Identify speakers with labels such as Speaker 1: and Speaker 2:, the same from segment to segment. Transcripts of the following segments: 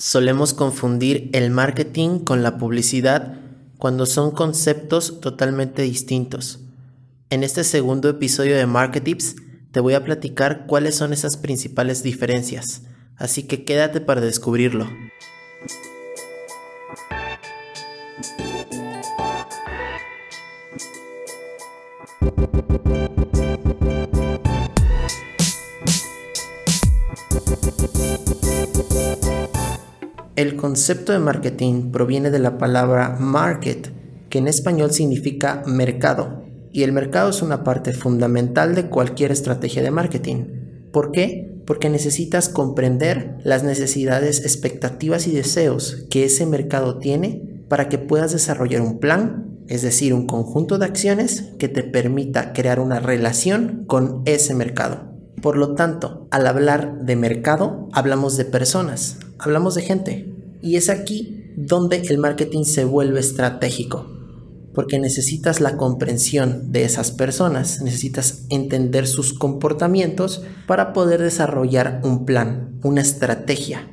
Speaker 1: Solemos confundir el marketing con la publicidad cuando son conceptos totalmente distintos. En este segundo episodio de Marketips te voy a platicar cuáles son esas principales diferencias, así que quédate para descubrirlo. El concepto de marketing proviene de la palabra market, que en español significa mercado, y el mercado es una parte fundamental de cualquier estrategia de marketing. ¿Por qué? Porque necesitas comprender las necesidades, expectativas y deseos que ese mercado tiene para que puedas desarrollar un plan, es decir, un conjunto de acciones que te permita crear una relación con ese mercado. Por lo tanto, al hablar de mercado, hablamos de personas, hablamos de gente. Y es aquí donde el marketing se vuelve estratégico, porque necesitas la comprensión de esas personas, necesitas entender sus comportamientos para poder desarrollar un plan, una estrategia.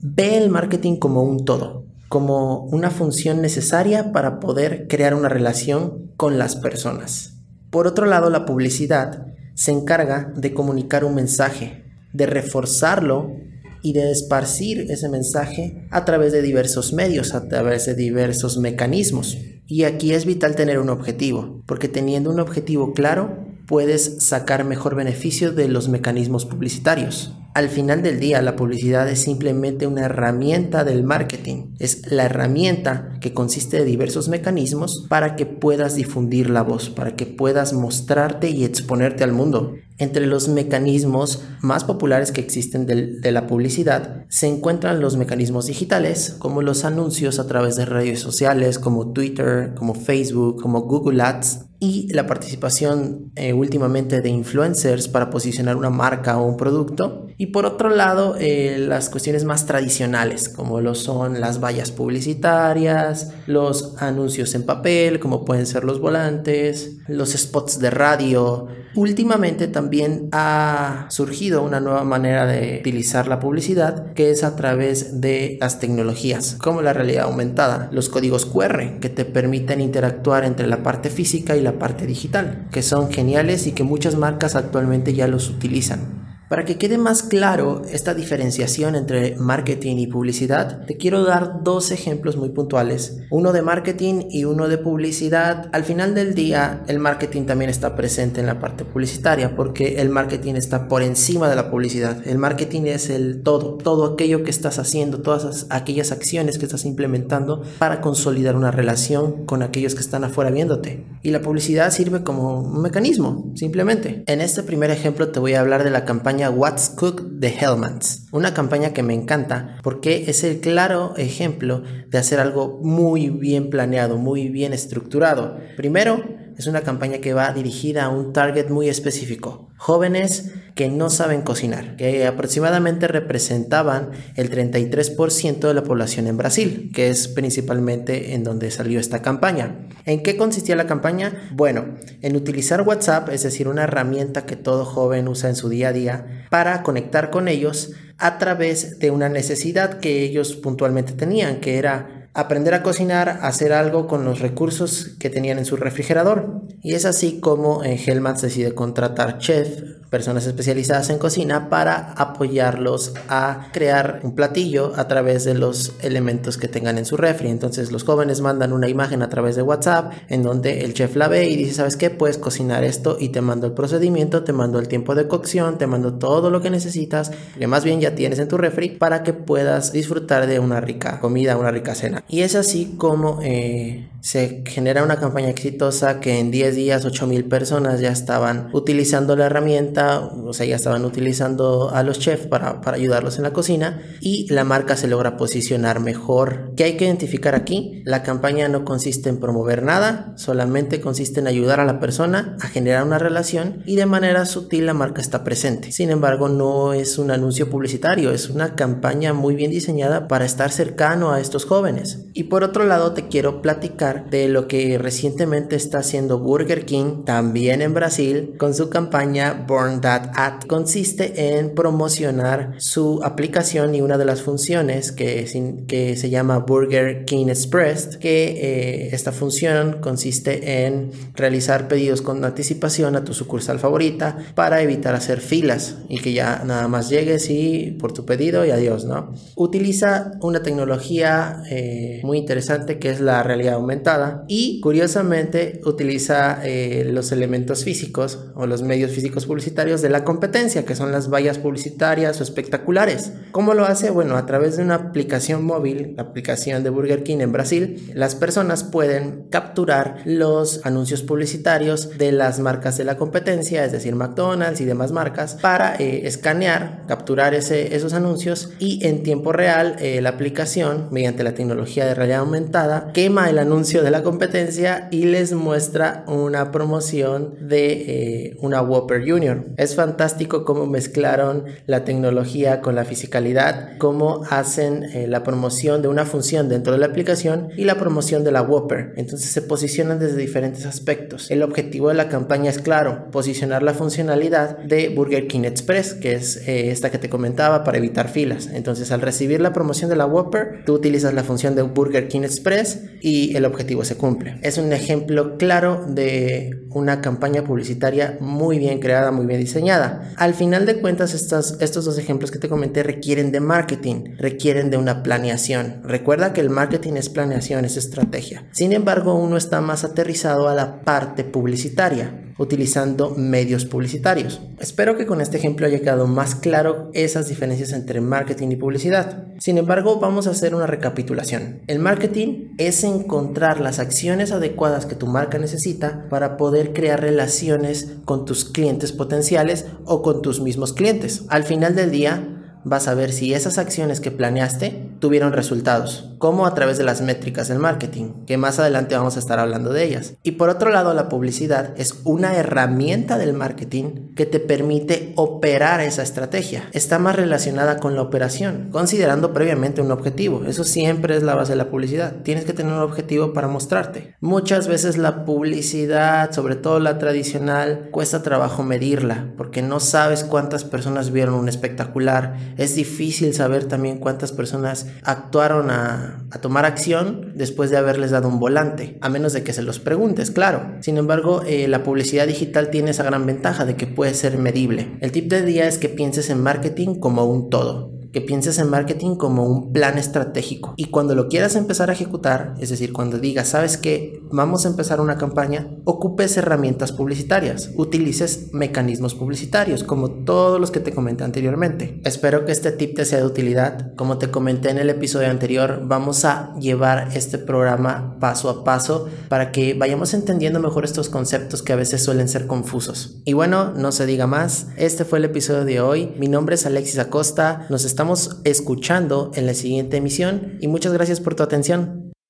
Speaker 1: Ve el marketing como un todo, como una función necesaria para poder crear una relación con las personas. Por otro lado, la publicidad se encarga de comunicar un mensaje, de reforzarlo y de esparcir ese mensaje a través de diversos medios, a través de diversos mecanismos. Y aquí es vital tener un objetivo, porque teniendo un objetivo claro, puedes sacar mejor beneficio de los mecanismos publicitarios. Al final del día, la publicidad es simplemente una herramienta del marketing. Es la herramienta que consiste de diversos mecanismos para que puedas difundir la voz, para que puedas mostrarte y exponerte al mundo. Entre los mecanismos más populares que existen de, la publicidad se encuentran los mecanismos digitales, como los anuncios a través de redes sociales, como Twitter, como Facebook, como Google Ads, y la participación eh, últimamente de influencers para posicionar una marca o un producto. Y por otro lado, eh, las cuestiones más tradicionales, como lo son las vallas publicitarias, los anuncios en papel, como pueden ser los volantes, los spots de radio. Últimamente también ha surgido una nueva manera de utilizar la publicidad, que es a través de las tecnologías, como la realidad aumentada, los códigos QR, que te permiten interactuar entre la parte física y la parte digital, que son geniales y que muchas marcas actualmente ya los utilizan. Para que quede más claro esta diferenciación entre marketing y publicidad, te quiero dar dos ejemplos muy puntuales, uno de marketing y uno de publicidad. Al final del día, el marketing también está presente en la parte publicitaria porque el marketing está por encima de la publicidad. El marketing es el todo, todo aquello que estás haciendo, todas aquellas acciones que estás implementando para consolidar una relación con aquellos que están afuera viéndote. Y la publicidad sirve como un mecanismo, simplemente. En este primer ejemplo te voy a hablar de la campaña What's Cook de Hellmans. Una campaña que me encanta porque es el claro ejemplo de hacer algo muy bien planeado, muy bien estructurado. Primero, es una campaña que va dirigida a un target muy específico. Jóvenes que no saben cocinar, que aproximadamente representaban el 33% de la población en Brasil, que es principalmente en donde salió esta campaña. ¿En qué consistía la campaña? Bueno, en utilizar WhatsApp, es decir, una herramienta que todo joven usa en su día a día, para conectar con ellos a través de una necesidad que ellos puntualmente tenían, que era aprender a cocinar, hacer algo con los recursos que tenían en su refrigerador. Y es así como en Hellmans decide contratar chef, personas especializadas en cocina, para apoyarlos a crear un platillo a través de los elementos que tengan en su refri. Entonces los jóvenes mandan una imagen a través de WhatsApp en donde el chef la ve y dice, ¿sabes qué? Puedes cocinar esto y te mando el procedimiento, te mando el tiempo de cocción, te mando todo lo que necesitas, que más bien ya tienes en tu refri, para que puedas disfrutar de una rica comida, una rica cena. Y es así como eh, se genera una campaña exitosa que en 10 días 8.000 personas ya estaban utilizando la herramienta, o sea, ya estaban utilizando a los chefs para, para ayudarlos en la cocina y la marca se logra posicionar mejor. ¿Qué hay que identificar aquí? La campaña no consiste en promover nada, solamente consiste en ayudar a la persona a generar una relación y de manera sutil la marca está presente. Sin embargo, no es un anuncio publicitario, es una campaña muy bien diseñada para estar cercano a estos jóvenes. Y por otro lado, te quiero platicar de lo que recientemente está haciendo Burger King, también en Brasil, con su campaña Born That At. Consiste en promocionar su aplicación y una de las funciones que, que se llama Burger King Express, que eh, esta función consiste en realizar pedidos con anticipación a tu sucursal favorita para evitar hacer filas y que ya nada más llegues y por tu pedido y adiós, ¿no? Utiliza una tecnología eh, muy interesante que es la realidad aumentada y curiosamente utiliza eh, los elementos físicos o los medios físicos publicitarios de la competencia, que son las vallas publicitarias o espectaculares. ¿Cómo lo hace? Bueno, a través de una aplicación móvil, la aplicación de Burger King en Brasil, las personas pueden capturar los anuncios publicitarios de las marcas de la competencia, es decir, McDonald's y demás marcas, para eh, escanear, capturar ese, esos anuncios y en tiempo real eh, la aplicación, mediante la tecnología de realidad aumentada, quema el anuncio de la competencia y les muestra una promoción de eh, una Whopper Junior. Es fantástico cómo mezclaron la tecnología con la fisicalidad, cómo hacen la promoción de una función dentro de la aplicación y la promoción de la Whopper. Entonces se posicionan desde diferentes aspectos. El objetivo de la campaña es claro, posicionar la funcionalidad de Burger King Express, que es eh, esta que te comentaba para evitar filas. Entonces al recibir la promoción de la Whopper, tú utilizas la función de Burger King Express y el objetivo se cumple. Es un ejemplo claro de una campaña publicitaria muy bien creada, muy bien diseñada. Al final de cuentas, estos dos ejemplos que te comenté requieren de marketing, requieren de una planeación. Recuerda que el marketing es planeación, es estrategia. Sin embargo, uno está más aterrizado a la parte publicitaria utilizando medios publicitarios. Espero que con este ejemplo haya quedado más claro esas diferencias entre marketing y publicidad. Sin embargo, vamos a hacer una recapitulación. El marketing es encontrar las acciones adecuadas que tu marca necesita para poder crear relaciones con tus clientes potenciales o con tus mismos clientes. Al final del día, vas a ver si esas acciones que planeaste tuvieron resultados, como a través de las métricas del marketing, que más adelante vamos a estar hablando de ellas. Y por otro lado, la publicidad es una herramienta del marketing que te permite operar esa estrategia. Está más relacionada con la operación, considerando previamente un objetivo. Eso siempre es la base de la publicidad. Tienes que tener un objetivo para mostrarte. Muchas veces la publicidad, sobre todo la tradicional, cuesta trabajo medirla, porque no sabes cuántas personas vieron un espectacular es difícil saber también cuántas personas actuaron a, tomar acción después de haberles dado un volante, a menos de que se los preguntes, claro. Sin embargo, eh, la publicidad digital tiene esa gran ventaja de que puede ser medible. El tip de día es que pienses en marketing como un todo que pienses en marketing como un plan estratégico y cuando lo quieras empezar a ejecutar, es decir, cuando digas, sabes que vamos a empezar una campaña, ocupes herramientas publicitarias, utilices mecanismos publicitarios como todos los que te comenté anteriormente. Espero que este tip te sea de utilidad. Como te comenté en el episodio anterior, vamos a llevar este programa paso a paso para que vayamos entendiendo mejor estos conceptos que a veces suelen ser confusos. Y bueno, no se diga más, este fue el episodio de hoy. Mi nombre es Alexis Acosta, nos estamos estamos escuchando en la siguiente emisión y muchas gracias por tu atención.